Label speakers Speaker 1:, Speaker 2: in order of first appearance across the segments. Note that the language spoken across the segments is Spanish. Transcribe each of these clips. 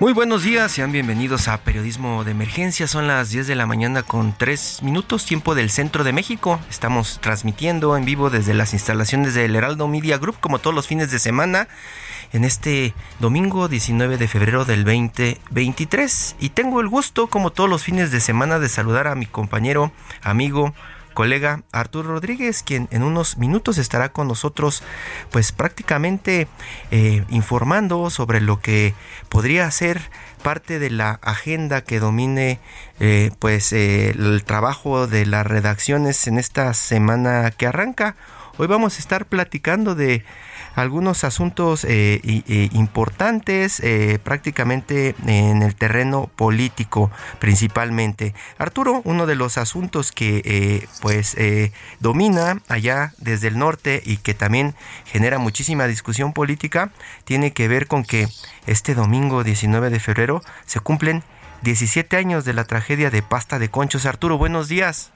Speaker 1: Muy buenos días, sean bienvenidos a Periodismo de Emergencia. Son las 10 de la mañana con 3 minutos, tiempo del centro de México. Estamos transmitiendo en vivo desde las instalaciones del Heraldo Media Group, como todos los fines de semana, en este domingo 19 de febrero del 2023. Y tengo el gusto, como todos los fines de semana, de saludar a mi compañero, amigo, colega Arturo Rodríguez, quien en unos minutos estará con nosotros, pues prácticamente eh, informando sobre lo que podría ser parte de la agenda que domine eh, pues eh, el trabajo de las redacciones en esta semana que arranca. Hoy vamos a estar platicando de algunos asuntos eh, importantes eh, prácticamente en el terreno político principalmente. Arturo, uno de los asuntos que eh, pues domina allá desde el norte y que también genera muchísima discusión política tiene que ver con que este domingo 19 de febrero se cumplen 17 años de la tragedia de Pasta de Conchos. Arturo, buenos días.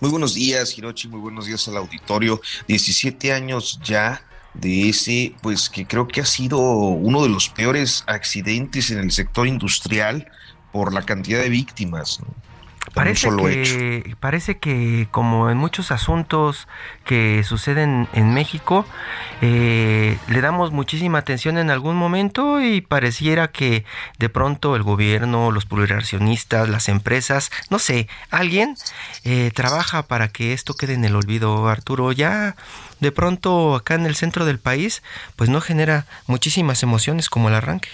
Speaker 2: Muy buenos días, Hirochi, muy buenos días al auditorio. 17 años ya de ese, pues que creo que ha sido uno de los peores accidentes en el sector industrial por la cantidad de víctimas.
Speaker 1: Parece que, parece que como en muchos asuntos que suceden en México, eh, le damos muchísima atención en algún momento y pareciera que de pronto el gobierno, los plurinacionistas, las empresas, no sé, alguien eh, trabaja para que esto quede en el olvido, Arturo. Ya de pronto acá en el centro del país, pues no genera muchísimas emociones como el arranque.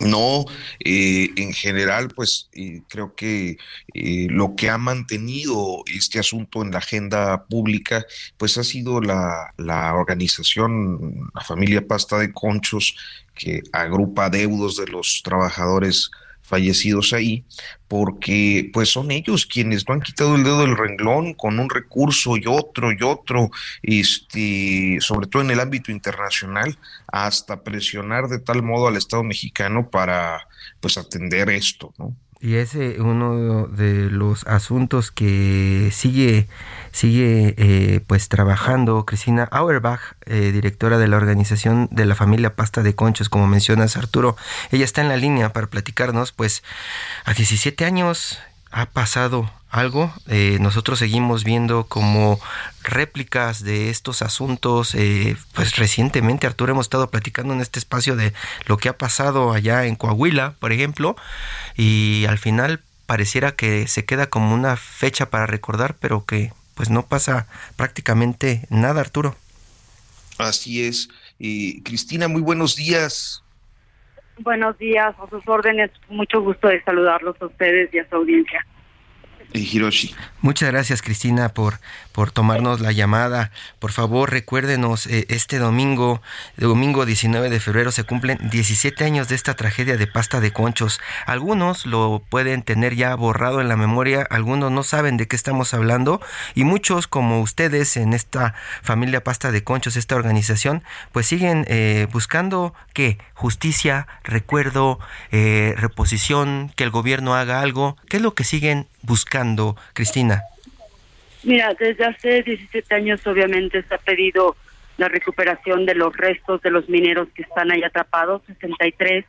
Speaker 2: No, eh, en general, pues creo que eh, lo que ha mantenido este asunto en la agenda pública, pues ha sido la organización, la familia Pasta de Conchos, que agrupa deudos de los trabajadores fallecidos ahí, porque pues son ellos quienes no han quitado el dedo del renglón con un recurso y otro y otro, este, sobre todo en el ámbito internacional, hasta presionar de tal modo al Estado mexicano para pues atender esto, ¿no?
Speaker 1: Y ese uno de los asuntos que sigue, sigue eh, pues trabajando Cristina Auerbach, eh, directora de la organización de la familia Pasta de Conchos, como mencionas Arturo. Ella está en la línea para platicarnos, pues a 17 años ha pasado algo. Eh, nosotros seguimos viendo como réplicas de estos asuntos. Eh, pues recientemente, Arturo, hemos estado platicando en este espacio de lo que ha pasado allá en Coahuila, por ejemplo, y al final pareciera que se queda como una fecha para recordar, pero que pues no pasa prácticamente nada, Arturo.
Speaker 2: Así es. y Cristina, muy buenos días.
Speaker 3: Buenos días, a sus órdenes. Mucho gusto de saludarlos a ustedes y a su audiencia.
Speaker 2: Hiroshi.
Speaker 1: Muchas gracias Cristina por, por tomarnos la llamada. Por favor recuérdenos, eh, este domingo, domingo 19 de febrero se cumplen 17 años de esta tragedia de pasta de conchos. Algunos lo pueden tener ya borrado en la memoria, algunos no saben de qué estamos hablando y muchos como ustedes en esta familia pasta de conchos, esta organización, pues siguen eh, buscando que justicia, recuerdo, eh, reposición, que el gobierno haga algo. ¿Qué es lo que siguen buscando, Cristina?
Speaker 3: Mira, desde hace 17 años obviamente se ha pedido la recuperación de los restos de los mineros que están ahí atrapados, 63,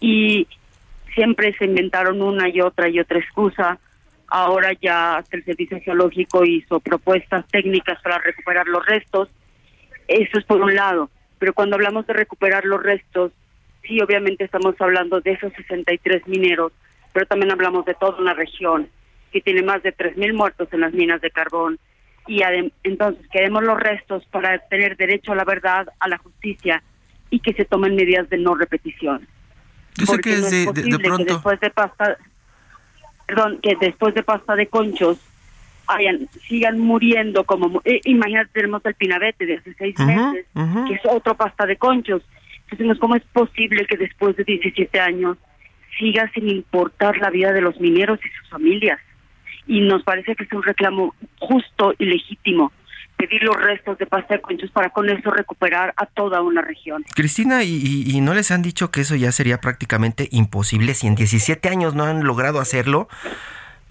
Speaker 3: y siempre se inventaron una y otra y otra excusa. Ahora ya hasta el Servicio Geológico hizo propuestas técnicas para recuperar los restos. Eso es por un lado. Pero cuando hablamos de recuperar los restos, sí, obviamente estamos hablando de esos 63 mineros pero también hablamos de toda una región. Que tiene más de 3.000 muertos en las minas de carbón. Y entonces queremos los restos para tener derecho a la verdad, a la justicia y que se tomen medidas de no repetición.
Speaker 1: Yo sé que es de, pronto...
Speaker 3: Que después de pasta, perdón, que después de pasta de conchos hayan, sigan muriendo como... Eh, imagínate, tenemos el pinabete de hace seis meses, que es otro pasta de conchos. Entonces, ¿cómo es posible que después de 17 años siga sin importar la vida de los mineros y sus familias? Y nos parece que es un reclamo justo y legítimo pedir los restos de pasta de conchos para con eso recuperar a toda una región.
Speaker 1: Cristina, ¿y, y no les han dicho que eso ya sería prácticamente imposible si en 17 años no han logrado hacerlo?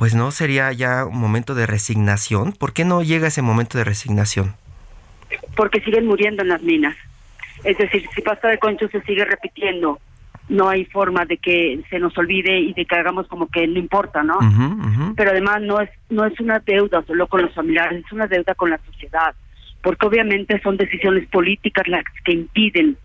Speaker 1: pues no sería ya un momento de resignación. ¿Por qué no llega ese momento de resignación?
Speaker 3: Porque siguen muriendo en las minas. Es decir, si pasta de concho se sigue repitiendo, no hay forma de que se nos olvide y de que hagamos como que no importa, ¿no? Pero además no es no es una deuda solo con los familiares, es una deuda con la sociedad, porque obviamente son decisiones políticas las que impiden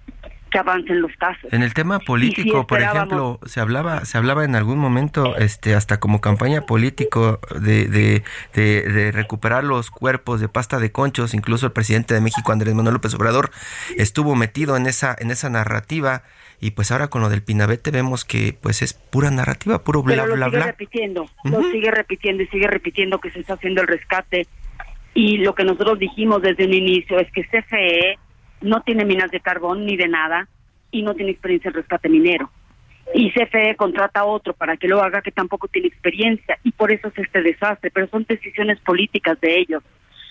Speaker 3: que avancen los casos.
Speaker 1: En el tema político, por ejemplo, se hablaba se hablaba en algún momento este hasta como campaña político de, de, de, recuperar los cuerpos de pasta de conchos, incluso el presidente de México Andrés Manuel López Obrador estuvo metido en esa en esa narrativa. Y pues ahora con lo del Pinabete vemos que pues es pura narrativa, puro bla
Speaker 3: Pero
Speaker 1: lo
Speaker 3: sigue repitiendo, lo sigue repitiendo y sigue repitiendo que se está haciendo el rescate. Y lo que nosotros dijimos desde un inicio es que CFE no tiene minas de carbón ni de nada y no tiene experiencia en rescate minero. Y CFE contrata a otro para que lo haga que tampoco tiene experiencia y por eso es este desastre, pero son decisiones políticas de ellos,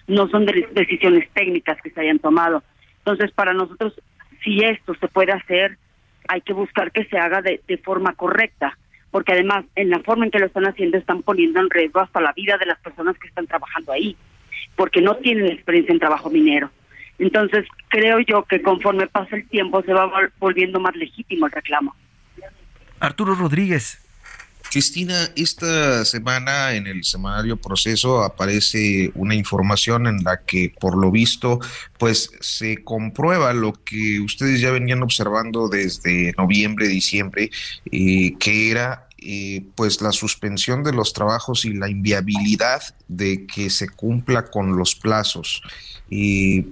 Speaker 3: no son decisiones técnicas que se hayan tomado. Entonces, para nosotros, si esto se puede hacer, hay que buscar que se haga de, de forma correcta, porque además, en la forma en que lo están haciendo, están poniendo en riesgo hasta la vida de las personas que están trabajando ahí, porque no tienen experiencia en trabajo minero. Entonces, creo yo que conforme pasa el tiempo se va volviendo más legítimo el reclamo.
Speaker 1: Arturo Rodríguez.
Speaker 2: Cristina, esta semana en el semanario Proceso aparece una información en la que, por lo visto, pues se comprueba lo que ustedes ya venían observando desde noviembre, diciembre, eh, que era eh, pues la suspensión de los trabajos y la inviabilidad de que se cumpla con los plazos. Y,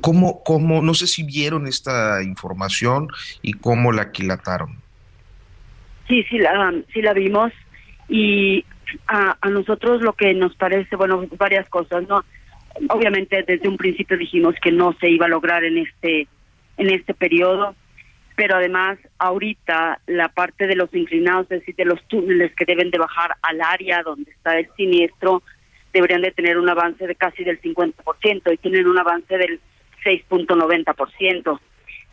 Speaker 2: ¿cómo, ¿Cómo, no sé si vieron esta información y cómo la aquilataron?
Speaker 3: Sí, sí la, sí la vimos y a, a nosotros lo que nos parece, bueno, varias cosas, ¿no? Obviamente desde un principio dijimos que no se iba a lograr en este en este periodo, pero además ahorita la parte de los inclinados, es decir, de los túneles que deben de bajar al área donde está el siniestro, deberían de tener un avance de casi del 50% y tienen un avance del 6.90%.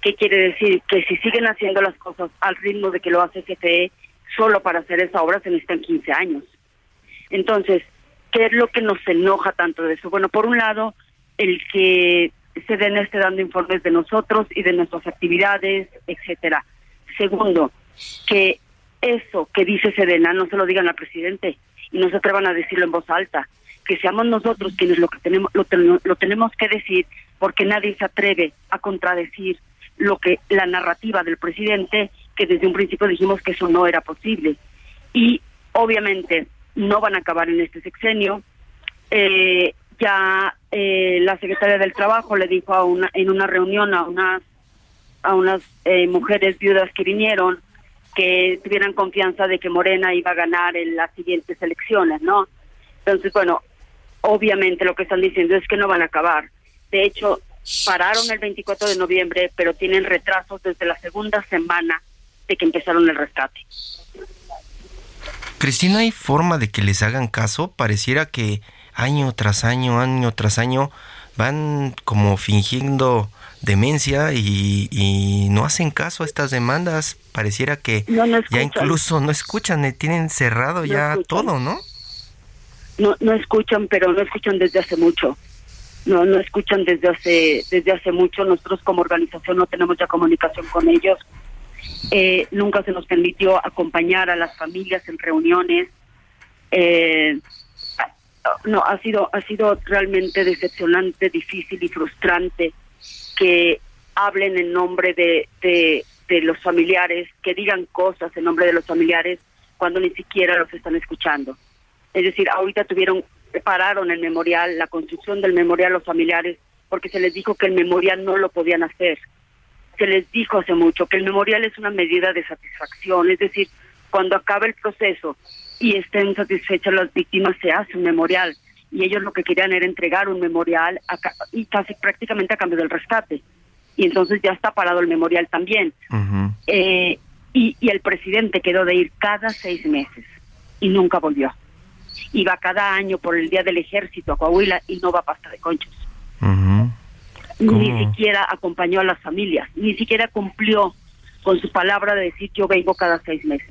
Speaker 3: ¿Qué quiere decir? Que si siguen haciendo las cosas al ritmo de que lo hace CFE, solo para hacer esa obra se necesitan 15 años. Entonces, ¿qué es lo que nos enoja tanto de eso? Bueno, por un lado, el que den esté dando informes de nosotros y de nuestras actividades, etcétera. Segundo, que eso que dice Sedena no se lo digan al presidente y no se atrevan a decirlo en voz alta. Que seamos nosotros quienes lo que tenemos lo, lo tenemos que decir porque nadie se atreve a contradecir lo que la narrativa del presidente que desde un principio dijimos que eso no era posible. Y obviamente no van a acabar en este sexenio. Eh, ya eh, la secretaria del trabajo le dijo a una en una reunión a unas a unas eh, mujeres viudas que vinieron que tuvieran confianza de que Morena iba a ganar en las siguientes elecciones, ¿no? Entonces, bueno, obviamente lo que están diciendo es que no van a acabar. De hecho, pararon el 24 de noviembre, pero tienen retrasos desde la segunda semana de que empezaron el rescate.
Speaker 1: Cristina, ¿hay forma de que les hagan caso? Pareciera que año tras año, año tras año, van como fingiendo demencia y, no hacen caso a estas demandas. Pareciera que ya incluso no escuchan, tienen cerrado ya todo, ¿no?
Speaker 3: no, no escuchan, pero no escuchan desde hace mucho. No, no escuchan desde hace, desde hace mucho. Nosotros como organización no tenemos ya comunicación con ellos. Eh, nunca se nos permitió acompañar a las familias en reuniones. Eh, no, ha sido, ha sido realmente decepcionante, difícil y frustrante que hablen en nombre de, los familiares, que digan cosas en nombre de los familiares cuando ni siquiera los están escuchando Es decir, ahorita tuvieron, pararon el memorial, la construcción del memorial a los familiares, porque se les dijo que el memorial no lo podían hacer. Se les dijo hace mucho que el memorial es una medida de satisfacción, es decir, cuando acabe el proceso y estén satisfechas las víctimas, se hace un memorial. Y ellos lo que querían era entregar un memorial y casi prácticamente a cambio del rescate. Y entonces ya está parado el memorial también. eh, y, y el presidente quedó de ir cada seis meses y nunca volvió. Iba cada año por el Día del Ejército a Coahuila y no va a pasta de conchos. Ni siquiera acompañó a las familias, ni siquiera cumplió con su palabra de decir yo vengo cada seis meses.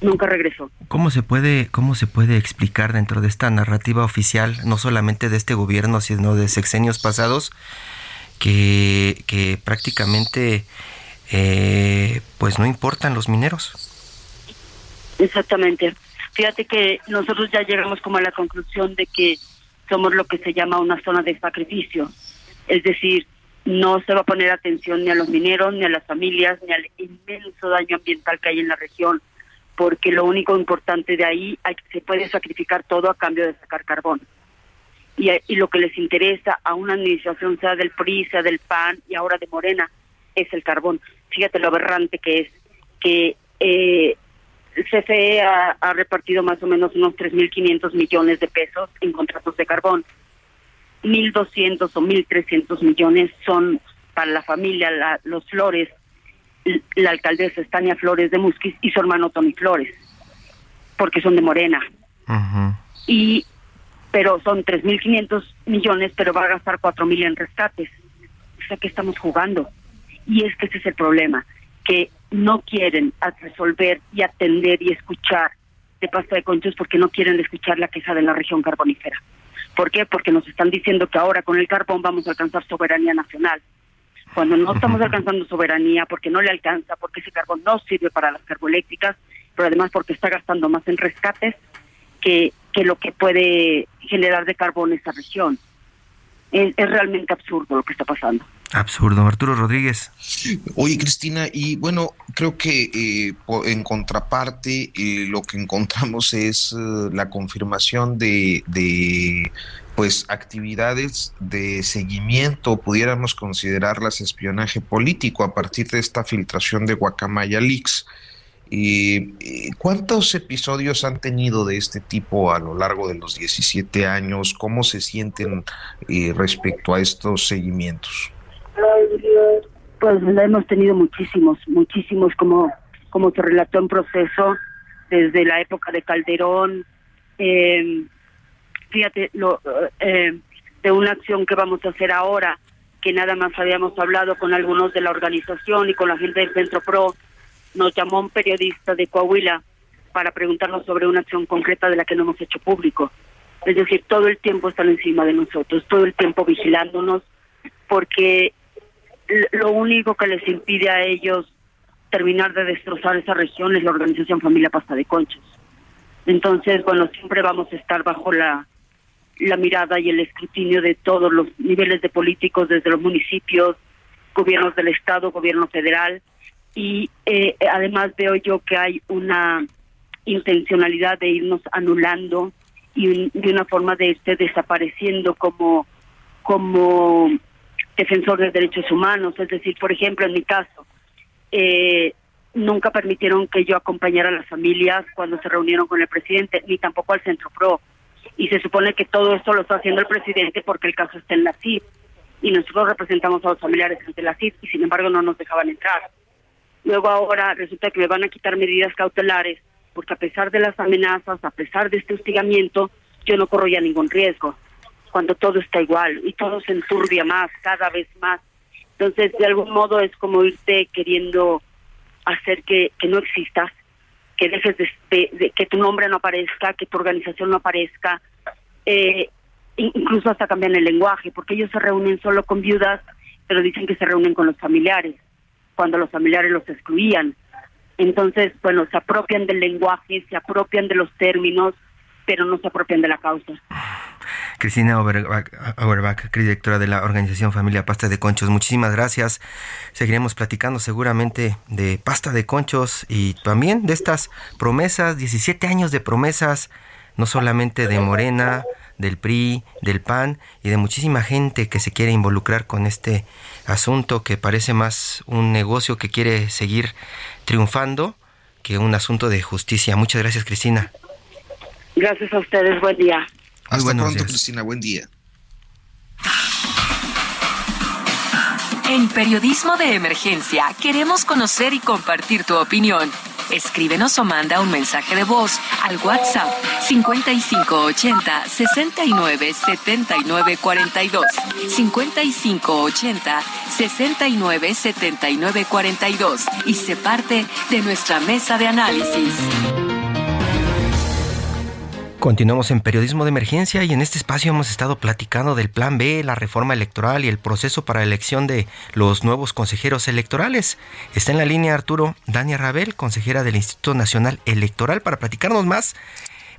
Speaker 3: Nunca regresó.
Speaker 1: ¿Cómo se puede, cómo se puede explicar dentro de esta narrativa oficial, no solamente de este gobierno, sino de sexenios pasados, que, que prácticamente eh, pues no importan los mineros.
Speaker 3: Exactamente. Fíjate que nosotros ya llegamos como a la conclusión de que somos lo que se llama una zona de sacrificio. Es decir, no se va a poner atención ni a los mineros, ni a las familias, ni al inmenso daño ambiental que hay en la región, porque lo único importante de ahí hay, se puede sacrificar todo a cambio de sacar carbón. Y, y lo que les interesa a una administración, sea del PRI, sea del PAN y ahora de Morena, es el carbón. Fíjate lo aberrante que es que eh, CFE ha, ha, repartido más o menos unos 3.500 millones de pesos en contratos de carbón. 1.200 o 1.300 millones son para la familia, la, los Flores, la alcaldesa Estania Flores de Musquis y su hermano Tony Flores, porque son de Morena. Uh -huh. Y pero son 3.500 millones, pero va a gastar 4.000 en rescates. O sea, que estamos jugando? Y es que ese es el problema, que no quieren resolver y atender y escuchar de pasta de conchos porque no quieren escuchar la queja de la región carbonífera. ¿Por qué? Porque nos están diciendo que ahora con el carbón vamos a alcanzar soberanía nacional. Cuando no estamos alcanzando soberanía, porque no le alcanza, porque ese carbón no sirve para las carboeléctricas, pero además porque está gastando más en rescates que, que lo que puede generar de carbón esta región. Es, es realmente absurdo lo que está pasando.
Speaker 1: Absurdo, Arturo Rodríguez.
Speaker 2: Oye, Cristina, y bueno, creo que eh, en contraparte eh, lo que encontramos es uh, la confirmación de, de, pues actividades de seguimiento, pudiéramos considerarlas espionaje político a partir de esta filtración de Guacamaya Leaks. Eh, ¿Cuántos episodios han tenido de este tipo a lo largo de los 17 años? ¿Cómo se sienten eh, respecto a estos seguimientos?
Speaker 3: Pues hemos tenido muchísimos, muchísimos, como, como se relató en proceso, desde la época de Calderón, eh, lo, eh, de una acción que vamos a hacer ahora, que nada más habíamos hablado con algunos de la organización y con la gente del Centro Pro, nos llamó un periodista de Coahuila para preguntarnos sobre una acción concreta de la que no hemos hecho público. Es decir, todo el tiempo están encima de nosotros, todo el tiempo vigilándonos, porque lo único que les impide a ellos terminar de destrozar esa región es la organización Familia Pasta de Conchos. Entonces, bueno, siempre vamos a estar bajo la, la mirada y el escrutinio de todos los niveles de políticos, desde los municipios, gobiernos del Estado, gobierno federal, y eh, además veo yo que hay una intencionalidad de irnos anulando y un, de una forma de irse desapareciendo como como defensor de derechos humanos. Es decir por ejemplo en mi caso eh, nunca permitieron que yo acompañara a las familias cuando se reunieron con el presidente ni tampoco al centro pro y se supone que todo esto lo está haciendo el presidente porque el caso está en la CID y nosotros representamos a los familiares ante la CID y sin embargo no nos dejaban entrar Luego ahora resulta que me van a quitar medidas cautelares porque a pesar de las amenazas, a pesar de este hostigamiento, yo no corro ya ningún riesgo. Cuando todo está igual y todo se enturbia más, cada vez más. Entonces, de algún modo es como irte queriendo hacer que, que no existas, que dejes de, de, de, que tu nombre no aparezca, que tu organización no aparezca, eh, incluso hasta cambian el lenguaje, porque ellos se reúnen solo con viudas, pero dicen que se reúnen con los familiares cuando los familiares los excluían. Entonces, bueno, se apropian del lenguaje, se apropian de los términos, pero no se apropian de la causa.
Speaker 1: Cristina Auerbach, directora de la organización Familia Pasta de Conchos, muchísimas gracias. Seguiremos platicando seguramente de pasta de conchos y también de estas promesas, 17 años de promesas no solamente de Morena, del PRI, del PAN y de muchísima gente que se quiere involucrar con este asunto que parece más un negocio que quiere seguir triunfando que un asunto de justicia. Muchas gracias, Cristina.
Speaker 3: Gracias a ustedes, buen día.
Speaker 2: Hasta pronto, Cristina, buen día.
Speaker 4: En Periodismo de Emergencia queremos conocer y compartir tu opinión. Escríbenos o manda un mensaje de voz al WhatsApp 5580 69 79 42. 5580 69 79 42 y se parte de nuestra mesa de análisis.
Speaker 1: Continuamos en Periodismo de Emergencia y en este espacio hemos estado platicando del Plan B, la reforma electoral y el proceso para elección de los nuevos consejeros electorales. Está en la línea Arturo Dania Rabel, consejera del Instituto Nacional Electoral, para platicarnos más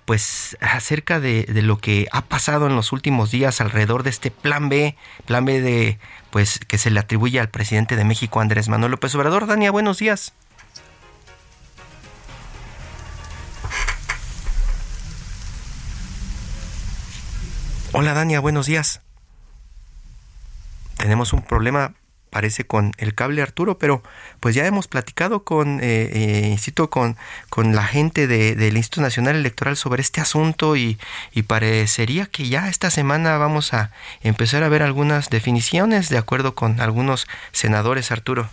Speaker 1: pues acerca de, de, lo que ha pasado en los últimos días alrededor de este plan B, plan B de pues que se le atribuye al presidente de México Andrés Manuel López Obrador. Dania, buenos días. Hola Dania, buenos días. Tenemos un problema, parece, con el cable Arturo, pero pues ya hemos platicado con, eh, eh insisto, con, con la gente del Instituto Nacional Electoral sobre este asunto y, y parecería que ya esta semana vamos a empezar a ver algunas definiciones de acuerdo con algunos senadores, Arturo.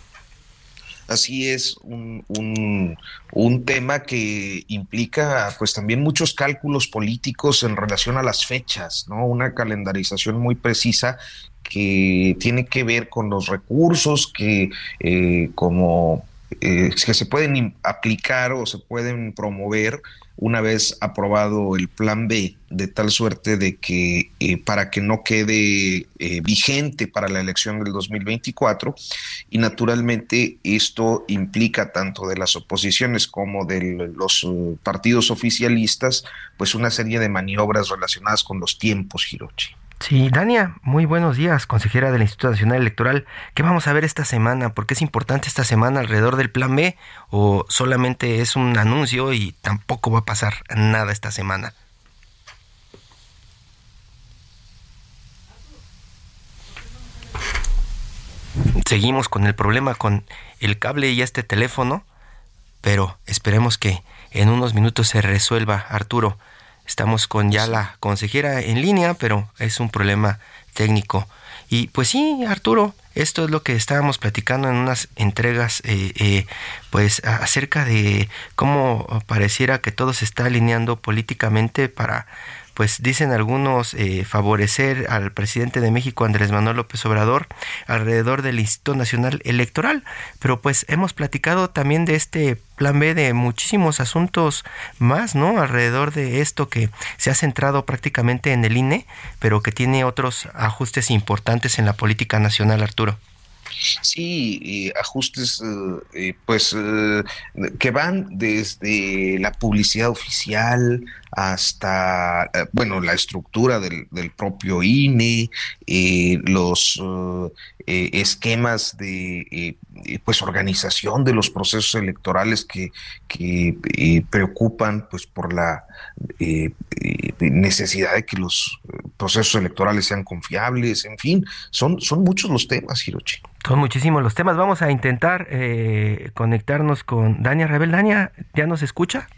Speaker 2: Así es un, un, tema que implica pues también muchos cálculos políticos en relación a las fechas, ¿no? Una calendarización muy precisa que tiene que ver con los recursos que eh, como eh, que se pueden aplicar o se pueden promover una vez aprobado el plan B, de tal suerte de que eh, para que no quede eh, vigente para la elección del 2024 y naturalmente esto implica tanto de las oposiciones como de los partidos oficialistas pues una serie de maniobras relacionadas con los tiempos, Hirochi.
Speaker 1: Sí, Dania, muy buenos días, consejera del Instituto Nacional Electoral. ¿Qué vamos a ver esta semana? ¿Por qué es importante esta semana alrededor del Plan B? ¿O solamente es un anuncio y tampoco va a pasar nada esta semana? Seguimos con el problema con el cable y este teléfono, pero esperemos que en unos minutos se resuelva, Arturo. Estamos con ya la consejera en línea, pero es un problema técnico. Y pues sí, Arturo, esto es lo que estábamos platicando en unas entregas, eh, eh, pues acerca de cómo pareciera que todo se está alineando políticamente para pues dicen algunos eh, favorecer al presidente de México Andrés Manuel López Obrador alrededor del Instituto Nacional Electoral, pero pues hemos platicado también de este plan B de muchísimos asuntos más, ¿no? Alrededor de esto que se ha centrado prácticamente en el INE, pero que tiene otros ajustes importantes en la política nacional, Arturo.
Speaker 2: Sí, ajustes eh, eh, pues que van desde la publicidad oficial hasta, eh, bueno, la estructura del, propio INE, eh, los eh, esquemas de pues organización de los procesos electorales que, que preocupan pues por la necesidad de que los procesos electorales sean confiables, en fin, son, son muchos los temas, Hirochi.
Speaker 1: Son muchísimos los temas. Vamos a intentar conectarnos con Dania Rebel. Dania, ¿ya nos escucha?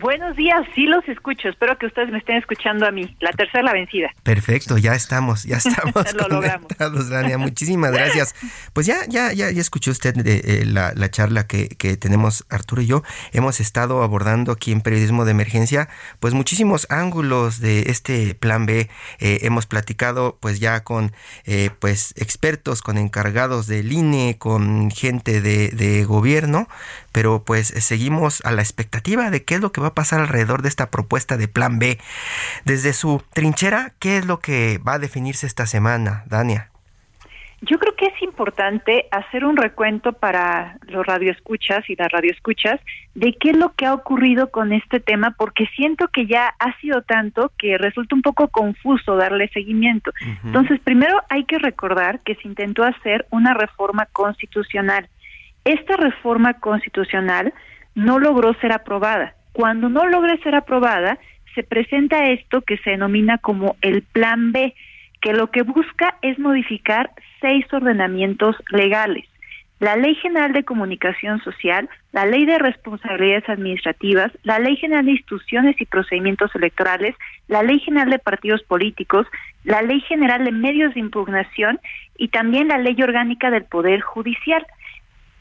Speaker 5: Buenos días, sí los escucho. Espero que ustedes me estén escuchando a mí. La tercera la vencida.
Speaker 1: Perfecto, ya estamos, ya estamos Lo conectados, Dania. Muchísimas gracias. Pues ya, ya, ya, ya escuchó usted eh, eh, la, la, charla que, que, tenemos Arturo y yo. Hemos estado abordando aquí en Periodismo de Emergencia, pues muchísimos ángulos de este Plan B. Eh, hemos platicado, pues ya con, pues expertos, con encargados del INE, con gente de, de gobierno, pero pues seguimos a la expectativa de qué es lo que va a pasar alrededor de esta propuesta de Plan B. Desde su trinchera, ¿qué es lo que va a definirse esta semana, Dania?
Speaker 5: Yo creo que es importante hacer un recuento para los radioescuchas y las radioescuchas de qué es lo que ha ocurrido con este tema, porque siento que ya ha sido tanto que resulta un poco confuso darle seguimiento. Entonces, primero hay que recordar que se intentó hacer una reforma constitucional. Esta reforma constitucional no logró ser aprobada. Cuando no logre ser aprobada, se presenta esto que se denomina como el Plan B, que lo que busca es modificar seis ordenamientos legales. La Ley General de Comunicación Social, la Ley de Responsabilidades Administrativas, la Ley General de Instituciones y Procedimientos Electorales, la Ley General de Partidos Políticos, la Ley General de Medios de Impugnación y también la Ley Orgánica del Poder Judicial.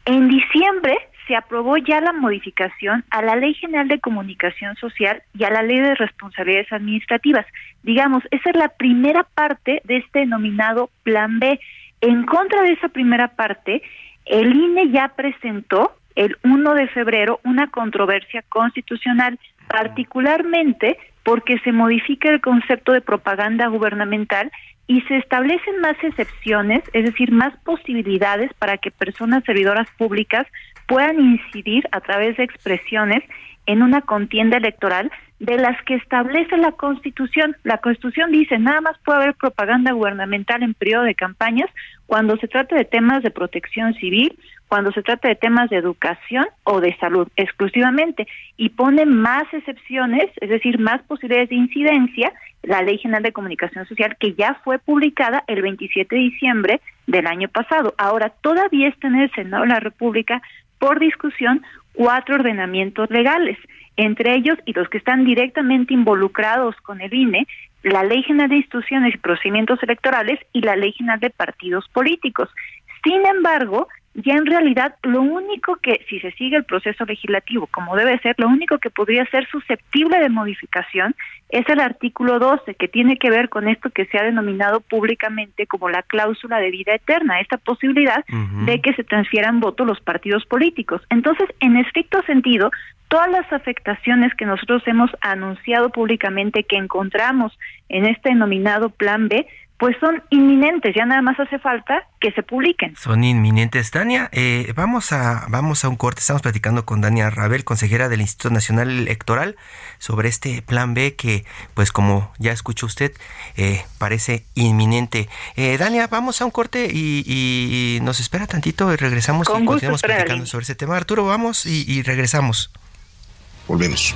Speaker 5: En diciembre se aprobó ya la modificación a la Ley General de Comunicación Social y a la Ley de Responsabilidades Administrativas. Digamos, esa es la primera parte de este denominado Plan B. En contra de esa primera parte, el INE ya presentó el 1 de febrero una controversia constitucional, particularmente porque se modifica el concepto de propaganda gubernamental y se establecen más excepciones, es decir, más posibilidades para que personas servidoras públicas puedan incidir a través de expresiones en una contienda electoral de las que establece la Constitución. La Constitución dice, nada más puede haber propaganda gubernamental en periodo de campañas cuando se trata de temas de protección civil, cuando se trata de temas de educación o de salud exclusivamente, y pone más excepciones, es decir, más posibilidades de incidencia, la Ley General de Comunicación Social, que ya fue publicada el 27 de diciembre del año pasado. Ahora, todavía está en el Senado de la República por discusión cuatro ordenamientos legales, entre ellos y los que están directamente involucrados con el INE, la Ley General de Instituciones y Procedimientos Electorales y la Ley General de Partidos Políticos. Sin embargo, ya en realidad lo único que, si se sigue el proceso legislativo como debe ser, lo único que podría ser susceptible de modificación es el artículo 12, que tiene que ver con esto que se ha denominado públicamente como la cláusula de vida eterna, esta posibilidad de que se transfieran votos los partidos políticos. Entonces, en estricto sentido, todas las afectaciones que nosotros hemos anunciado públicamente que encontramos en este denominado Plan B pues son inminentes, ya nada más hace falta que se publiquen.
Speaker 1: Son inminentes. Dania, eh, vamos, a, vamos a un corte, estamos platicando con Dania Rabel, consejera del Instituto Nacional Electoral, sobre este plan B que, pues como ya escuchó usted, eh, parece inminente. Eh, Dania, vamos a un corte y, nos espera tantito y regresamos y continuamos platicando sobre ese tema. Arturo, vamos y, y regresamos.
Speaker 2: Volvemos.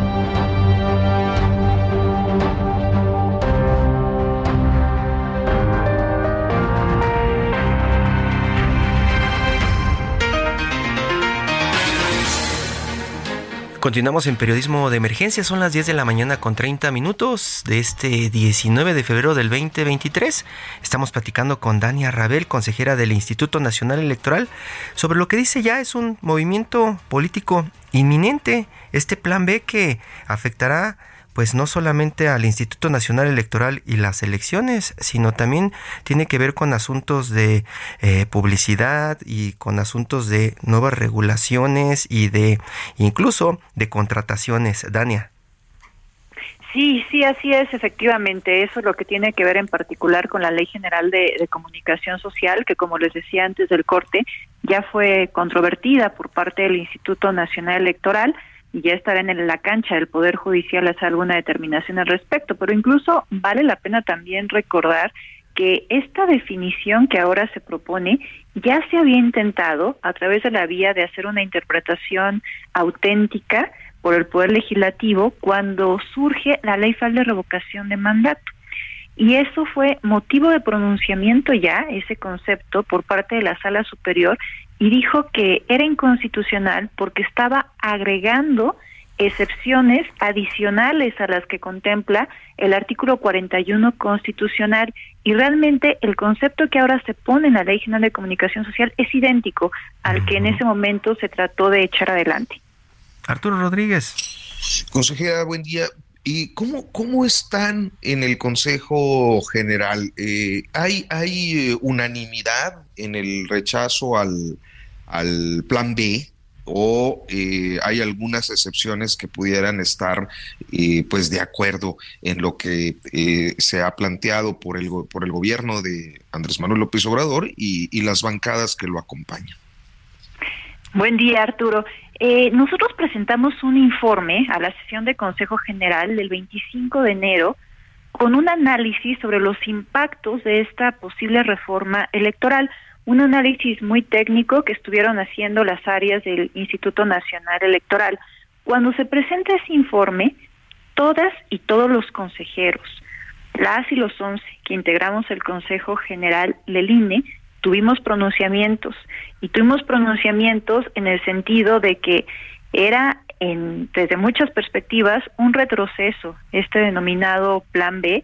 Speaker 1: Continuamos en periodismo de emergencia, son las 10 de la mañana con 30 minutos de este 19 de febrero del 2023. Estamos platicando con Dania Rabel, consejera del Instituto Nacional Electoral, sobre lo que dice ya es un movimiento político inminente, este plan B que afectará pues no solamente al Instituto Nacional Electoral y las elecciones, sino también tiene que ver con asuntos de eh, publicidad y con asuntos de nuevas regulaciones y de incluso de contrataciones. Dania.
Speaker 5: Sí, sí, así es, efectivamente. Eso es lo que tiene que ver en particular con la Ley General de, de, Comunicación Social, que como les decía antes del corte, ya fue controvertida por parte del Instituto Nacional Electoral y ya estará en la cancha del Poder Judicial hacer alguna determinación al respecto. Pero incluso vale la pena también recordar que esta definición que ahora se propone ya se había intentado a través de la vía de hacer una interpretación auténtica por el Poder Legislativo cuando surge la Ley Federal de Revocación de Mandato. Y eso fue motivo de pronunciamiento ya, ese concepto, por parte de la Sala Superior, y dijo que era inconstitucional porque estaba agregando excepciones adicionales a las que contempla el artículo 41 constitucional y realmente el concepto que ahora se pone en la Ley General de Comunicación Social es idéntico al que en ese momento se trató de echar adelante.
Speaker 1: Arturo Rodríguez.
Speaker 2: Consejera, buen día. ¿Y cómo, cómo están en el Consejo General? Eh, ¿Hay, ¿Hay unanimidad en el rechazo al, al plan B? o eh, hay algunas excepciones que pudieran estar eh, pues de acuerdo en lo que eh, se ha planteado por el, por el gobierno de Andrés Manuel López Obrador y, y las bancadas que lo acompañan.
Speaker 5: Buen día, Arturo. nosotros presentamos un informe a la sesión de Consejo General del 25 de enero con un análisis sobre los impactos de esta posible reforma electoral un análisis muy técnico que estuvieron haciendo las áreas del Instituto Nacional Electoral. Cuando se presenta ese informe, todas y todos los consejeros, las y los once que integramos el Consejo General del INE, tuvimos pronunciamientos y tuvimos pronunciamientos en el sentido de que era en, desde muchas perspectivas un retroceso este denominado Plan B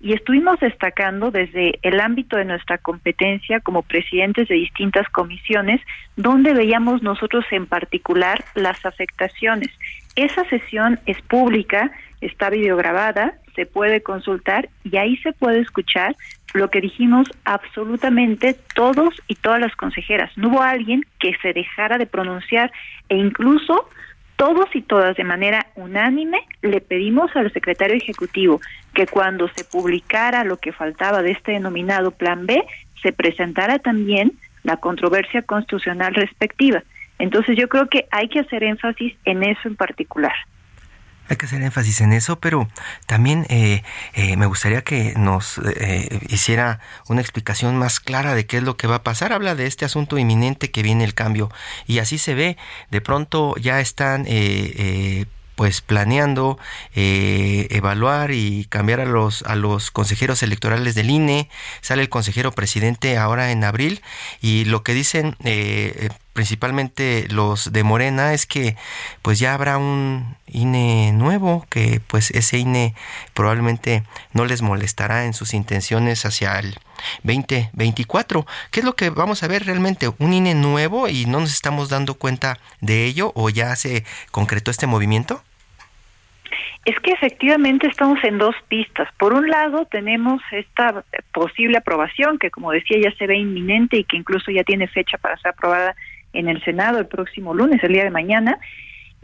Speaker 5: Y estuvimos destacando desde el ámbito de nuestra competencia como presidentes de distintas comisiones, donde veíamos nosotros en particular las afectaciones. Esa sesión es pública, está videograbada, se puede consultar y ahí se puede escuchar lo que dijimos absolutamente todos y todas las consejeras. No hubo alguien que se dejara de pronunciar e incluso todos y todas de manera unánime le pedimos al secretario ejecutivo que cuando se publicara lo que faltaba de este denominado Plan B, se presentara también la controversia constitucional respectiva. Entonces yo creo que hay que hacer énfasis en eso en particular.
Speaker 1: Hay que hacer énfasis en eso, pero también eh, eh, me gustaría que nos eh, hiciera una explicación más clara de qué es lo que va a pasar. Habla de este asunto inminente que viene el cambio y así se ve. De pronto ya están pues planeando eh, evaluar y cambiar a los a los consejeros electorales del INE sale el consejero presidente ahora en abril y lo que dicen eh, eh, principalmente los de Morena es que pues ya habrá un INE nuevo que pues ese INE probablemente no les molestará en sus intenciones hacia el 2024. ¿Qué es lo que vamos a ver realmente? ¿Un INE nuevo y no nos estamos dando cuenta de ello o ya se concretó este movimiento?
Speaker 5: Es que efectivamente estamos en dos pistas. Por un lado, tenemos esta posible aprobación que, como decía, ya se ve inminente y que incluso ya tiene fecha para ser aprobada en el Senado el próximo lunes, el día de mañana.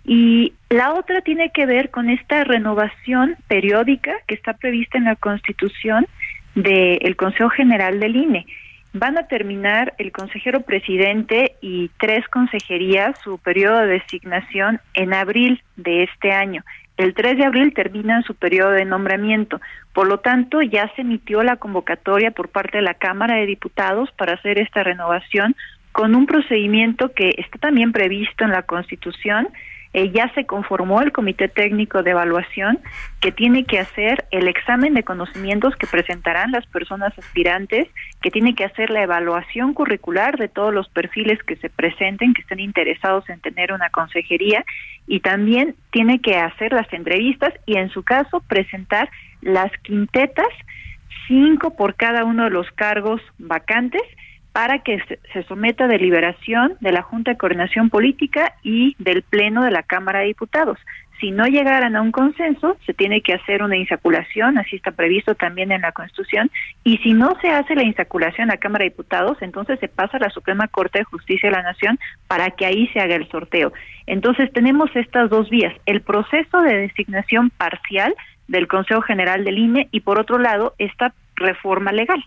Speaker 5: Y la otra tiene que ver con esta renovación periódica que está prevista en la Constitución del Consejo General del INE. Van a terminar el consejero presidente y tres consejerías su periodo de designación en abril de este año. El 3 de abril termina su periodo de nombramiento. Por lo tanto, ya se emitió la convocatoria por parte de la Cámara de Diputados para hacer esta renovación con un procedimiento que está también previsto en la Constitución eh, ya se conformó el Comité Técnico de Evaluación que tiene que hacer el examen de conocimientos que presentarán las personas aspirantes, que tiene que hacer la evaluación curricular de todos los perfiles que se presenten, que estén interesados en tener una consejería, y también tiene que hacer las entrevistas y en su caso presentar las quintetas, cinco por cada uno de los cargos vacantes, para que se someta a deliberación de la Junta de Coordinación Política y del Pleno de la Cámara de Diputados. Si no llegaran a un consenso, se tiene que hacer una insaculación, así está previsto también en la Constitución, y si no se hace la insaculación a la Cámara de Diputados, entonces se pasa a la Suprema Corte de Justicia de la Nación para que ahí se haga el sorteo. Entonces tenemos estas dos vías, el proceso de designación parcial del Consejo General del INE y por otro lado esta reforma legal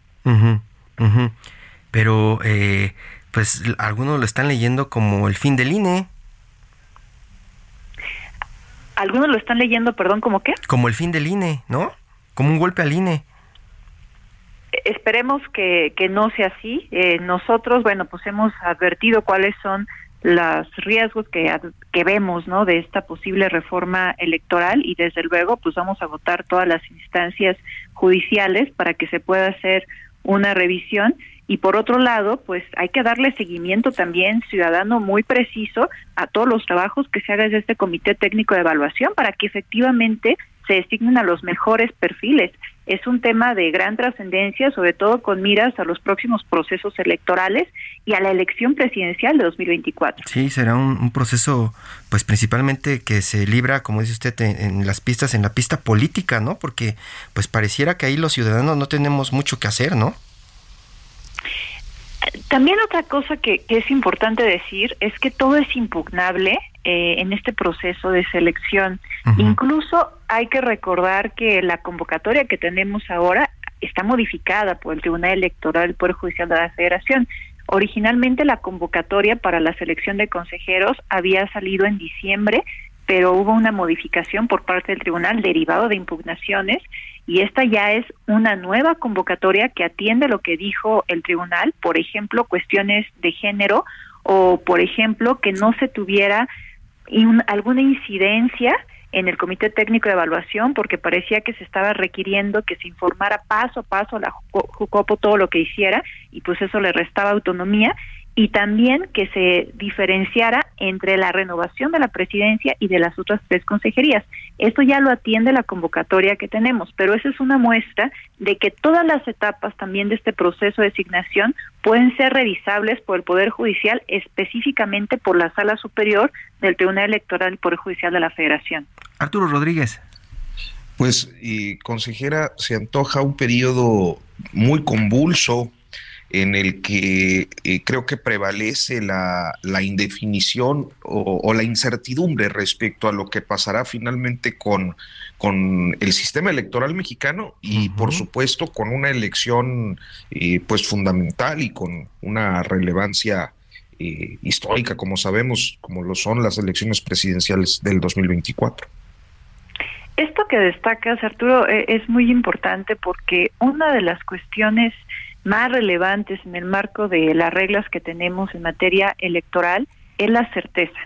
Speaker 1: pero eh, pues algunos lo están leyendo como el fin del INE.
Speaker 5: Algunos lo están leyendo, perdón, ¿como qué?
Speaker 1: Como el fin del INE, ¿no? Como un golpe al INE.
Speaker 5: Esperemos que, que no sea así. Eh, nosotros, bueno, pues hemos advertido cuáles son los riesgos que, que vemos ¿no? de esta posible reforma electoral y desde luego pues vamos a votar todas las instancias judiciales para que se pueda hacer una revisión y por otro lado, pues hay que darle seguimiento también ciudadano muy preciso a todos los trabajos que se hagan desde este Comité Técnico de Evaluación para que efectivamente se designen a los mejores perfiles. Es un tema de gran trascendencia, sobre todo con miras a los próximos procesos electorales y a la elección presidencial de 2024.
Speaker 1: Sí, será un, proceso, pues principalmente que se libra, como dice usted, en, en, las pistas, en la pista política, ¿no? Porque pues pareciera que ahí los ciudadanos no tenemos mucho que hacer, ¿no?
Speaker 5: También otra cosa que, es importante decir es que todo es impugnable eh, en este proceso de selección. Incluso hay que recordar que la convocatoria que tenemos ahora está modificada por el Tribunal Electoral del Poder Judicial de la Federación. Originalmente la convocatoria para la selección de consejeros había salido en diciembre, pero hubo una modificación por parte del tribunal derivado de impugnaciones y esta ya es una nueva convocatoria que atiende lo que dijo el tribunal, por ejemplo, cuestiones de género o, por ejemplo, que no se tuviera alguna incidencia en el Comité Técnico de Evaluación porque parecía que se estaba requiriendo que se informara paso a paso la Jucopo todo lo que hiciera y pues eso le restaba autonomía y también que se diferenciara entre la renovación de la presidencia y de las otras tres consejerías. Esto ya lo atiende la convocatoria que tenemos, pero esa es una muestra de que todas las etapas también de este proceso de designación pueden ser revisables por el Poder Judicial, específicamente por la Sala Superior del Tribunal Electoral y Poder Judicial de la Federación.
Speaker 1: Arturo Rodríguez.
Speaker 2: Pues, y consejera, se antoja un periodo muy convulso en el que eh, creo que prevalece la, indefinición o, la incertidumbre respecto a lo que pasará finalmente con, con el sistema electoral mexicano y por supuesto con una elección eh, pues fundamental y con una relevancia eh, histórica como sabemos como lo son las elecciones presidenciales del 2024.
Speaker 5: Esto que destacas, Arturo, es muy importante porque una de las cuestiones más relevantes en el marco de las reglas que tenemos en materia electoral es la certeza.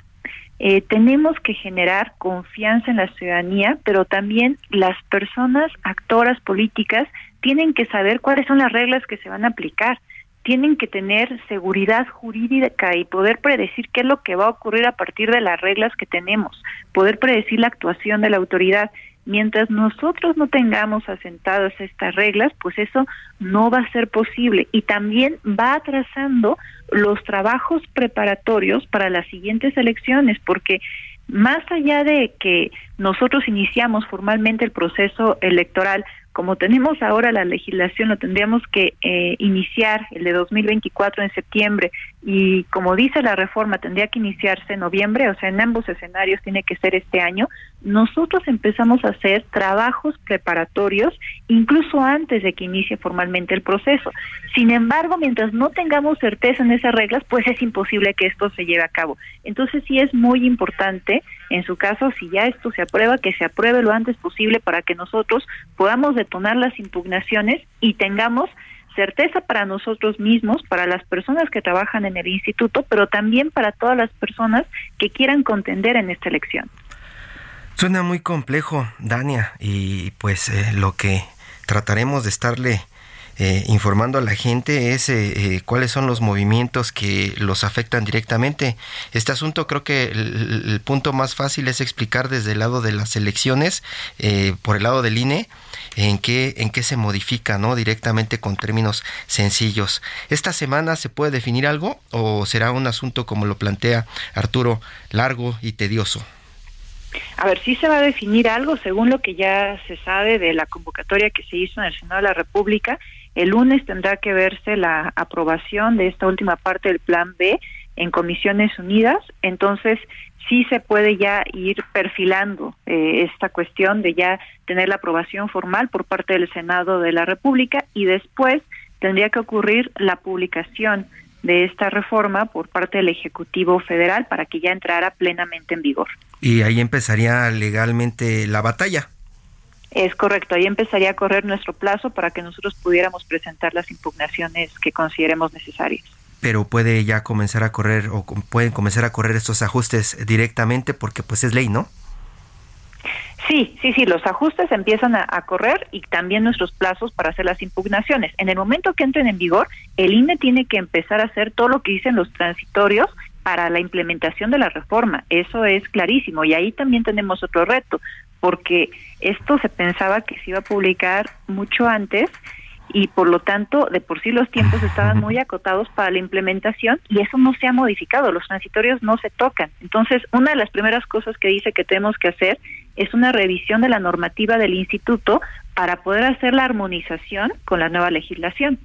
Speaker 5: Eh, tenemos que generar confianza en la ciudadanía, pero también las personas, actoras políticas, tienen que saber cuáles son las reglas que se van a aplicar. Tienen que tener seguridad jurídica y poder predecir qué es lo que va a ocurrir a partir de las reglas que tenemos, poder predecir la actuación de la autoridad. Mientras nosotros no tengamos asentadas estas reglas, pues eso no va a ser posible. Y también va atrasando los trabajos preparatorios para las siguientes elecciones, porque más allá de que nosotros iniciamos formalmente el proceso electoral como tenemos ahora la legislación, lo tendríamos que eh, iniciar el de 2024 en septiembre y como dice la reforma, tendría que iniciarse en noviembre, o sea, en ambos escenarios tiene que ser este año. Nosotros empezamos a hacer trabajos preparatorios incluso antes de que inicie formalmente el proceso. Sin embargo, mientras no tengamos certeza en esas reglas, pues es imposible que esto se lleve a cabo. Entonces sí es muy importante, en su caso, si ya esto se aprueba, que se apruebe lo antes posible para que nosotros podamos detonar las impugnaciones y tengamos certeza para nosotros mismos, para las personas que trabajan en el instituto, pero también para todas las personas que quieran contender en esta elección.
Speaker 1: Suena muy complejo, Dania, y pues eh, lo que trataremos de estarle eh, informando a la gente es eh, eh, cuáles son los movimientos que los afectan directamente. Este asunto creo que el, punto más fácil es explicar desde el lado de las elecciones, por el lado del INE, en qué, en qué se modifica, ¿no? Directamente con términos sencillos. ¿Esta semana se puede definir algo o será un asunto, como lo plantea Arturo, largo y tedioso?
Speaker 5: A ver, sí se va a definir algo según lo que ya se sabe de la convocatoria que se hizo en el Senado de la República el lunes tendrá que verse la aprobación de esta última parte del Plan B en Comisiones Unidas. Entonces, sí se puede ya ir perfilando eh, esta cuestión de ya tener la aprobación formal por parte del Senado de la República y después tendría que ocurrir la publicación de esta reforma por parte del Ejecutivo Federal para que ya entrara plenamente en vigor.
Speaker 1: Y ahí empezaría legalmente la batalla.
Speaker 5: Es correcto, ahí empezaría a correr nuestro plazo para que nosotros pudiéramos presentar las impugnaciones que consideremos necesarias.
Speaker 1: pero puede ya comenzar a correr o pueden comenzar a correr estos ajustes directamente porque pues es ley, ¿no?
Speaker 5: Sí, sí, sí, los ajustes empiezan a, correr y también nuestros plazos para hacer las impugnaciones. En el momento que entren en vigor, el INE tiene que empezar a hacer todo lo que dicen los transitorios para la implementación de la reforma. Eso es clarísimo y ahí también tenemos otro reto, porque esto se pensaba que se iba a publicar mucho antes y por lo tanto de por sí los tiempos estaban muy acotados para la implementación y eso no se ha modificado, los transitorios no se tocan. Entonces, una de las primeras cosas que dice que tenemos que hacer es una revisión de la normativa del instituto para poder hacer la armonización con la nueva legislación.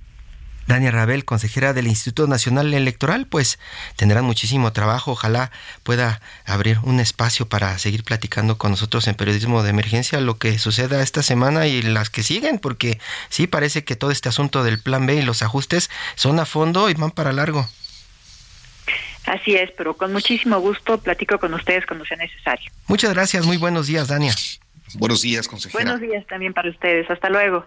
Speaker 1: Dania Rabel, consejera del Instituto Nacional Electoral, pues tendrán muchísimo trabajo. Ojalá pueda abrir un espacio para seguir platicando con nosotros en periodismo de emergencia lo que suceda esta semana y las que siguen, porque sí parece que todo este asunto del plan B y los ajustes son a fondo y van para largo.
Speaker 5: Así es, pero con muchísimo gusto platico con ustedes cuando sea necesario.
Speaker 1: Muchas gracias, muy buenos días, Dania.
Speaker 2: Buenos días, consejera.
Speaker 5: Buenos días también para ustedes. Hasta luego.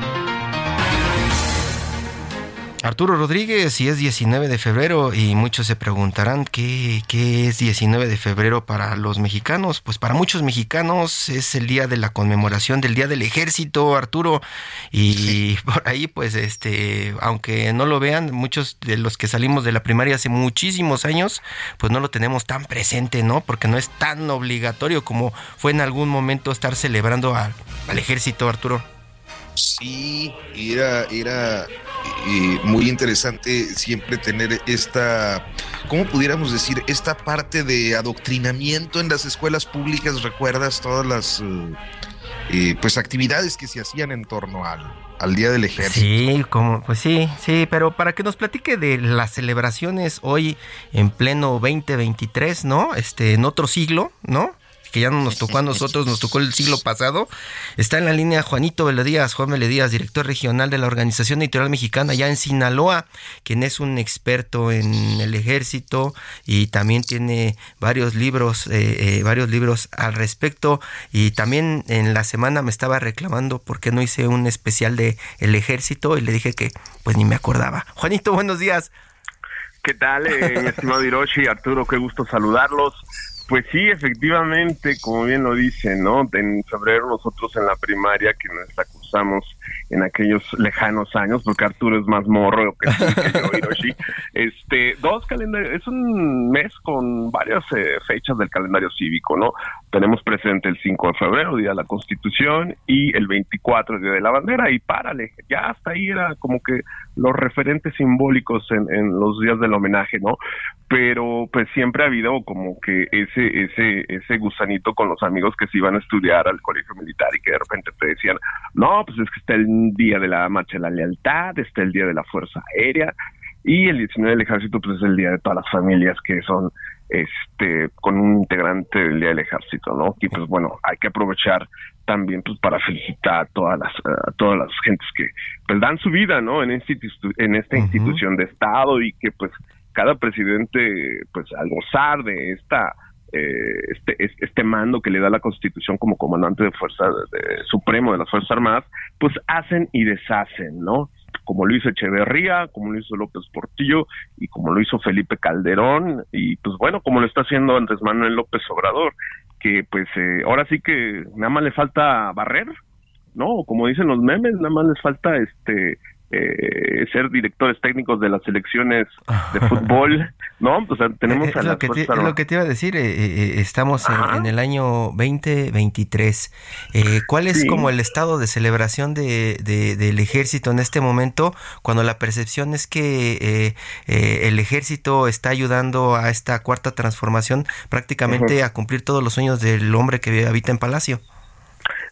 Speaker 1: Arturo Rodríguez, y es 19 de febrero, y muchos se preguntarán ¿qué, qué, es 19 de febrero para los mexicanos. Pues para muchos mexicanos es el día de la conmemoración del Día del Ejército, Arturo. Y por ahí, pues, este, aunque no lo vean, muchos de los que salimos de la primaria hace muchísimos años, pues no lo tenemos tan presente, ¿no? Porque no es tan obligatorio como fue en algún momento estar celebrando al, al ejército, Arturo.
Speaker 2: Sí, era, era muy interesante siempre tener esta, ¿cómo pudiéramos decir? Esta parte de adoctrinamiento en las escuelas públicas. ¿Recuerdas todas las eh, eh, pues actividades que se hacían en torno al, al Día del Ejército?
Speaker 1: Sí, como, pues sí, sí, pero para que nos platique de las celebraciones hoy en pleno 2023, ¿no? Este, en otro siglo, ¿no? Que ya no nos tocó a nosotros, nos tocó el siglo pasado. Está en la línea Juanito Veledías, Juan Veledías, director regional de la Organización Editorial Mexicana ya en Sinaloa, quien es un experto en el ejército y también tiene varios libros, eh, eh, varios libros al respecto. Y también en la semana me estaba reclamando por qué no hice un especial de el ejército y le dije que pues ni me acordaba. Juanito, buenos días.
Speaker 6: ¿Qué tal, eh, mi estimado Hiroshi? Arturo, qué gusto saludarlos. Pues sí, efectivamente, como bien lo dicen, ¿no? En febrero nosotros en la primaria que nos acusamos en aquellos lejanos años, porque Arturo es más morro que, yo, Hiroshi, este, dos calendarios, es un mes con varias eh, fechas del calendario cívico, ¿no? Tenemos presente el 5 de febrero, Día de la Constitución, y el 24, Día de la Bandera, y párale, ya hasta ahí era como que los referentes simbólicos en, en los días del homenaje, ¿no? Pero pues siempre ha habido como que ese, ese, ese gusanito con los amigos que se iban a estudiar al colegio militar y que de repente te decían, no, pues es que está el día de la marcha de la lealtad, está el día de la fuerza aérea y el 19 del ejército pues es el día de todas las familias que son este con un integrante del día del ejército, ¿no? Y pues bueno, hay que aprovechar también pues para felicitar a todas las a todas las gentes que pues dan su vida, ¿no? En en esta institución de estado y que pues cada presidente pues al gozar de esta eh, este, este mando que le da la Constitución como comandante de fuerza supremo de las Fuerzas Armadas, pues hacen y deshacen, ¿no? Como lo hizo Echeverría, como lo hizo López Portillo y como lo hizo Felipe Calderón y pues bueno, como lo está haciendo Andrés Manuel López Obrador, que pues eh, ahora sí que nada más le falta barrer, ¿no? Como dicen los memes, nada más les falta este eh, ser directores técnicos de las selecciones de fútbol, ¿no? O sea, tenemos
Speaker 1: es, lo que te, lo que te iba a decir, eh, eh, estamos en, el año 2023. ¿Cuál es como el estado de celebración de, del ejército en este momento, cuando la percepción es que el ejército está ayudando a esta cuarta transformación prácticamente a cumplir todos los sueños del hombre que habita en Palacio?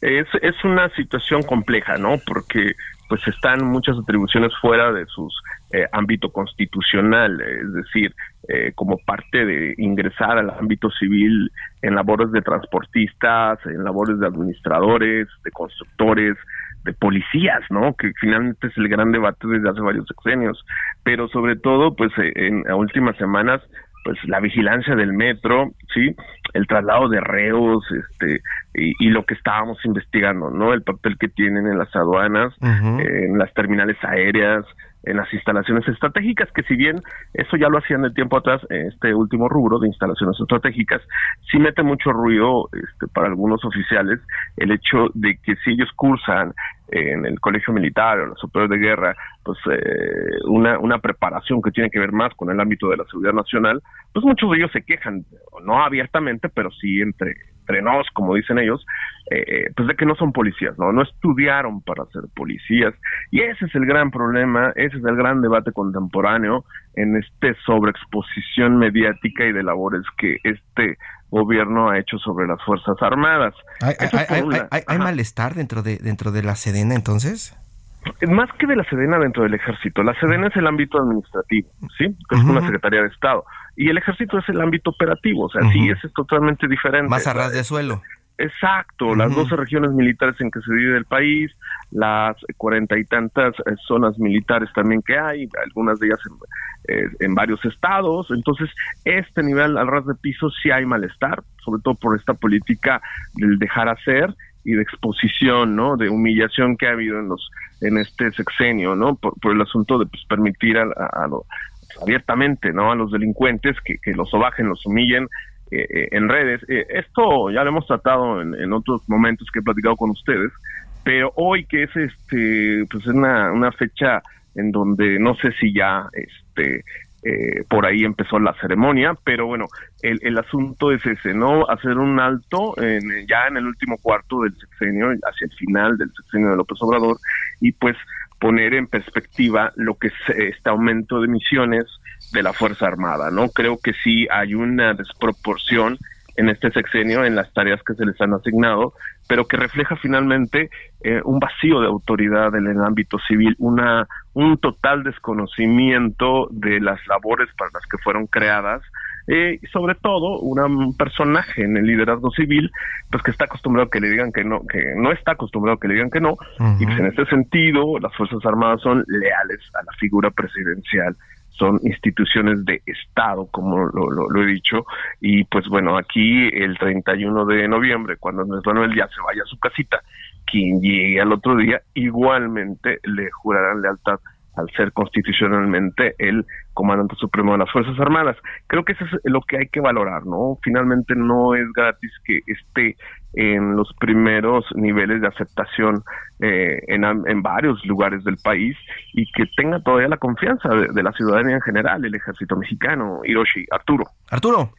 Speaker 6: Es, es una situación compleja, ¿no? Porque pues están muchas atribuciones fuera de su eh, ámbito constitucional, es decir, eh, como parte de ingresar al ámbito civil en labores de transportistas, en labores de administradores, de constructores, de policías, ¿no? Que finalmente es el gran debate desde hace varios sexenios, pero sobre todo, pues eh, en últimas semanas pues la vigilancia del metro, sí, el traslado de reos, este, y, lo que estábamos investigando, ¿no? El papel que tienen en las aduanas, en las terminales aéreas, en las instalaciones estratégicas, que si bien eso ya lo hacían de tiempo atrás, este último rubro de instalaciones estratégicas, sí mete mucho ruido este, para algunos oficiales el hecho de que si ellos cursan en el colegio militar o en los superiores de guerra, pues eh, una, una preparación que tiene que ver más con el ámbito de la seguridad nacional, pues muchos de ellos se quejan, no abiertamente, pero sí entre, entre nos, como dicen ellos, eh, pues de que no son policías, ¿no? No estudiaron para ser policías. Y ese es el gran problema, ese es el gran debate contemporáneo en este sobreexposición mediática y de labores que este gobierno ha hecho sobre las Fuerzas Armadas.
Speaker 1: ¿Hay, malestar dentro de, dentro de la Sedena entonces?
Speaker 6: Más que de la Sedena dentro del ejército. La Sedena es el ámbito administrativo, ¿sí? Que es una Secretaría de Estado. Y el ejército es el ámbito operativo, o sea, sí, es totalmente diferente.
Speaker 1: Más a ras de suelo.
Speaker 6: Exacto, las 12 regiones militares en que se divide el país, las cuarenta y tantas eh, zonas militares también que hay, algunas de ellas en, eh, en, varios estados. Entonces, este nivel al ras de piso sí hay malestar, sobre todo por esta política del dejar hacer y de exposición, ¿no? De humillación que ha habido en los en este sexenio, ¿no? Por, el asunto de pues, permitir a, a, abiertamente, ¿no? A los delincuentes que, que los sobajen, los humillen eh, eh, en redes. Eh, esto ya lo hemos tratado en, otros momentos que he platicado con ustedes, pero hoy que es este, pues es una, fecha en donde no sé si ya este por ahí empezó la ceremonia, pero bueno, el, el asunto es ese, ¿no? Hacer un alto en, ya en el último cuarto del sexenio, hacia el final del sexenio de López Obrador, y pues poner en perspectiva lo que es este aumento de emisiones de la Fuerza Armada, ¿no? Creo que sí hay una desproporción en este sexenio en las tareas que se les han asignado, pero que refleja finalmente eh, un vacío de autoridad en el ámbito civil, una un total desconocimiento de las labores para las que fueron creadas eh, y sobre todo un personaje en el liderazgo civil pues que está acostumbrado a que le digan que no que no está acostumbrado a que le digan que no. Y pues en este sentido las fuerzas armadas son leales a la figura presidencial son instituciones de Estado, como lo, he dicho, y pues bueno, aquí el 31 de noviembre, cuando Andrés Manuel ya se vaya a su casita, quien llegue al otro día, igualmente le jurarán lealtad al ser constitucionalmente el comandante supremo de las Fuerzas Armadas. Creo que eso es lo que hay que valorar, ¿no? Finalmente no es gratis que esté en los primeros niveles de aceptación eh, en, en, varios lugares del país y que tenga todavía la confianza de, de la ciudadanía en general, el ejército mexicano. Hiroshi, Arturo.
Speaker 1: Arturo.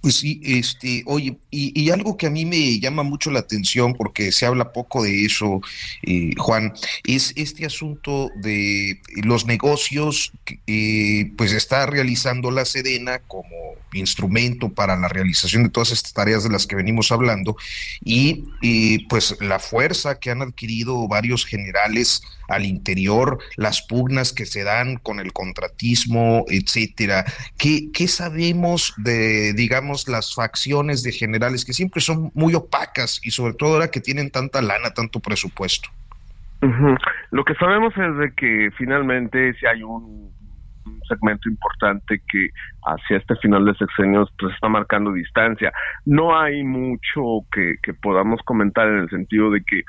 Speaker 2: Pues sí, este, oye, y, algo que a mí me llama mucho la atención, porque se habla poco de eso, eh, Juan, es este asunto de los negocios que eh, pues está realizando la Sedena como instrumento para la realización de todas estas tareas de las que venimos hablando, y pues la fuerza que han adquirido varios generales al interior, las pugnas que se dan con el contratismo, etcétera. ¿Qué, qué sabemos de, digamos, las facciones de generales que siempre son muy opacas y sobre todo ahora que tienen tanta lana, tanto presupuesto?
Speaker 6: Lo que sabemos es de que finalmente si hay un segmento importante que hacia este final de sexenios pues está marcando distancia. No hay mucho que, que podamos comentar en el sentido de que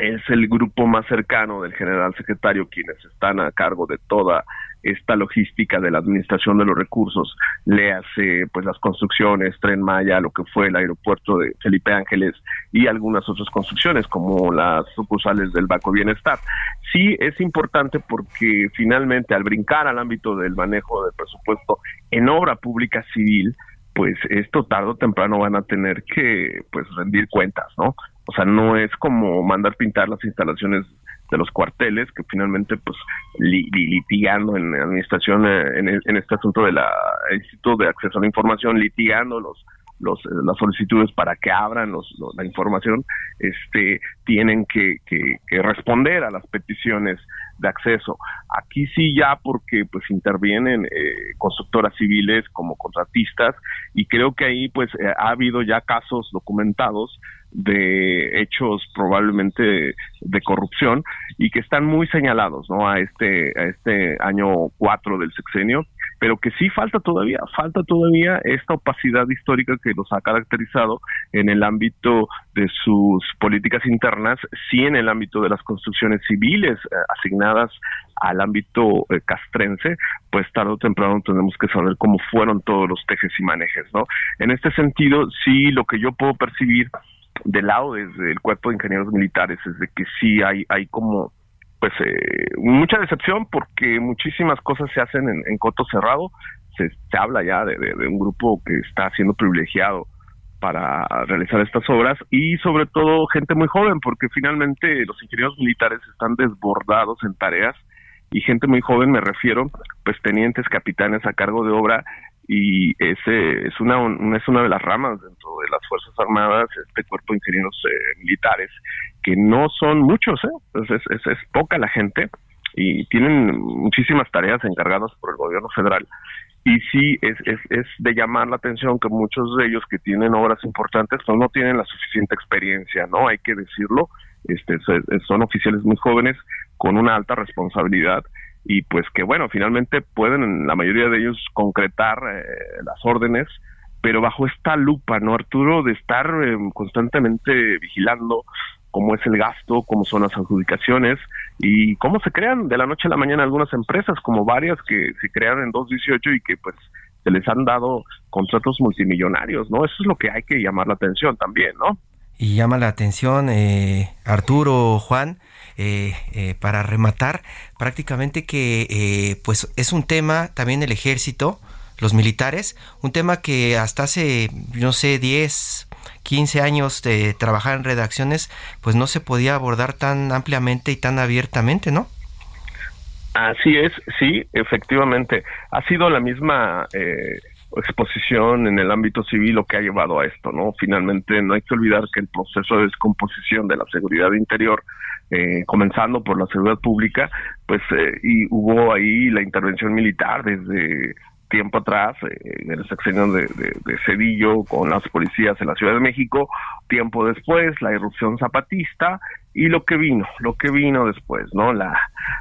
Speaker 6: es el grupo más cercano del general secretario quienes están a cargo de toda esta logística de la administración de los recursos, le hace pues las construcciones, Tren Maya, lo que fue el aeropuerto de Felipe Ángeles y algunas otras construcciones como las sucursales del Banco Bienestar. Sí es importante porque finalmente al brincar al ámbito del manejo del presupuesto en obra pública civil, pues esto tarde o temprano van a tener que pues rendir cuentas, ¿no? O sea, no es como mandar pintar las instalaciones de los cuarteles, que finalmente, pues, litigando en la administración, eh, en, este asunto del Instituto de Acceso a la Información, litigando los, los, las solicitudes para que abran los, la información, este, tienen que, que, responder a las peticiones de acceso. Aquí sí ya porque pues intervienen eh, constructoras civiles como contratistas y creo que ahí pues eh, ha habido ya casos documentados de hechos probablemente de corrupción y que están muy señalados ¿no? a este a este año 4 del sexenio pero que sí falta todavía, falta todavía esta opacidad histórica que los ha caracterizado en el ámbito de sus políticas internas, sí en el ámbito de las construcciones civiles eh, asignadas al ámbito eh, castrense, pues tarde o temprano tenemos que saber cómo fueron todos los tejes y manejes, ¿no? En este sentido, sí, lo que yo puedo percibir del lado desde el cuerpo de ingenieros militares es de que sí hay, hay como pues eh, mucha decepción porque muchísimas cosas se hacen en, coto cerrado. Se, habla ya de, un grupo que está siendo privilegiado para realizar estas obras y sobre todo gente muy joven porque finalmente los ingenieros militares están desbordados en tareas y gente muy joven me refiero pues tenientes capitanes a cargo de obra y ese es una, es una de las ramas dentro de las Fuerzas Armadas, este cuerpo de ingenieros eh, militares, que no son muchos, ¿eh? Pues es, es, poca la gente y tienen muchísimas tareas encargadas por el gobierno federal. Y sí, es, es, es de llamar la atención que muchos de ellos que tienen obras importantes pues no tienen la suficiente experiencia, ¿no? Hay que decirlo, este, son oficiales muy jóvenes con una alta responsabilidad y pues que bueno, finalmente pueden la mayoría de ellos concretar eh, las órdenes, pero bajo esta lupa, ¿no, Arturo? De estar eh, constantemente vigilando cómo es el gasto, cómo son las adjudicaciones y cómo se crean de la noche a la mañana algunas empresas, como varias que se crean en 2018 y que pues se les han dado contratos multimillonarios, ¿no? Eso es lo que hay que llamar la atención también, ¿no?
Speaker 1: Y llama la atención, eh, Arturo, Juan, eh, eh, para rematar, prácticamente que eh, pues es un tema también el ejército, los militares, un tema que hasta hace, no sé, 10, 15 años de trabajar en redacciones, pues no se podía abordar tan ampliamente y tan abiertamente, ¿no?
Speaker 6: Así es, sí, efectivamente. Ha sido la misma exposición en el ámbito civil lo que ha llevado a esto, ¿no? Finalmente no hay que olvidar que el proceso de descomposición de la seguridad interior eh, comenzando por la seguridad pública, pues eh, y hubo ahí la intervención militar desde tiempo atrás, eh, en el sexenio de, de, Cedillo con las policías en la Ciudad de México, tiempo después la irrupción zapatista y lo que vino, lo que vino después, ¿no? La,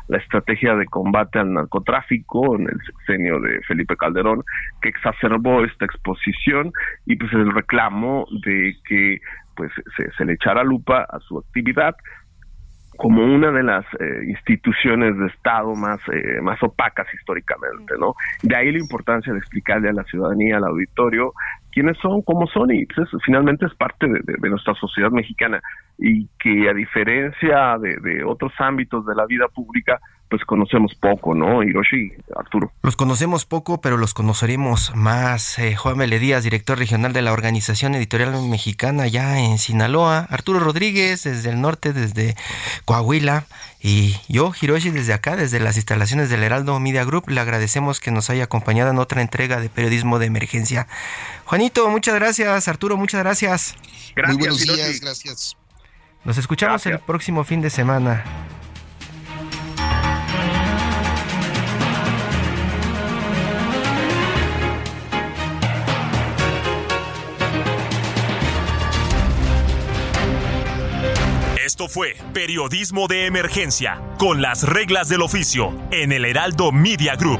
Speaker 6: la estrategia de combate al narcotráfico en el sexenio de Felipe Calderón, que exacerbó esta exposición y pues el reclamo de que pues se, se le echara lupa a su actividad, como una de las eh, instituciones de Estado más, eh, más opacas históricamente, ¿no? De ahí la importancia de explicarle a la ciudadanía, al auditorio, quiénes son, cómo son, y pues, finalmente es parte de, nuestra sociedad mexicana, y que a diferencia de otros ámbitos de la vida pública, pues conocemos poco, ¿no? Hiroshi, Arturo.
Speaker 1: Los conocemos poco, pero los conoceremos más. Eh, Juan Mele Díaz, director regional de la Organización Editorial Mexicana, ya en Sinaloa. Arturo Rodríguez, desde el norte, desde Coahuila. Y yo, Hiroshi, desde acá, desde las instalaciones del Heraldo Media Group, le agradecemos que nos haya acompañado en otra entrega de periodismo de emergencia. Juanito, muchas gracias. Arturo, muchas gracias.
Speaker 2: Gracias, Muy buenos días, gracias.
Speaker 1: Nos escuchamos el próximo fin de semana.
Speaker 7: Esto fue Periodismo de Emergencia, con las reglas del oficio, en el Heraldo Media Group.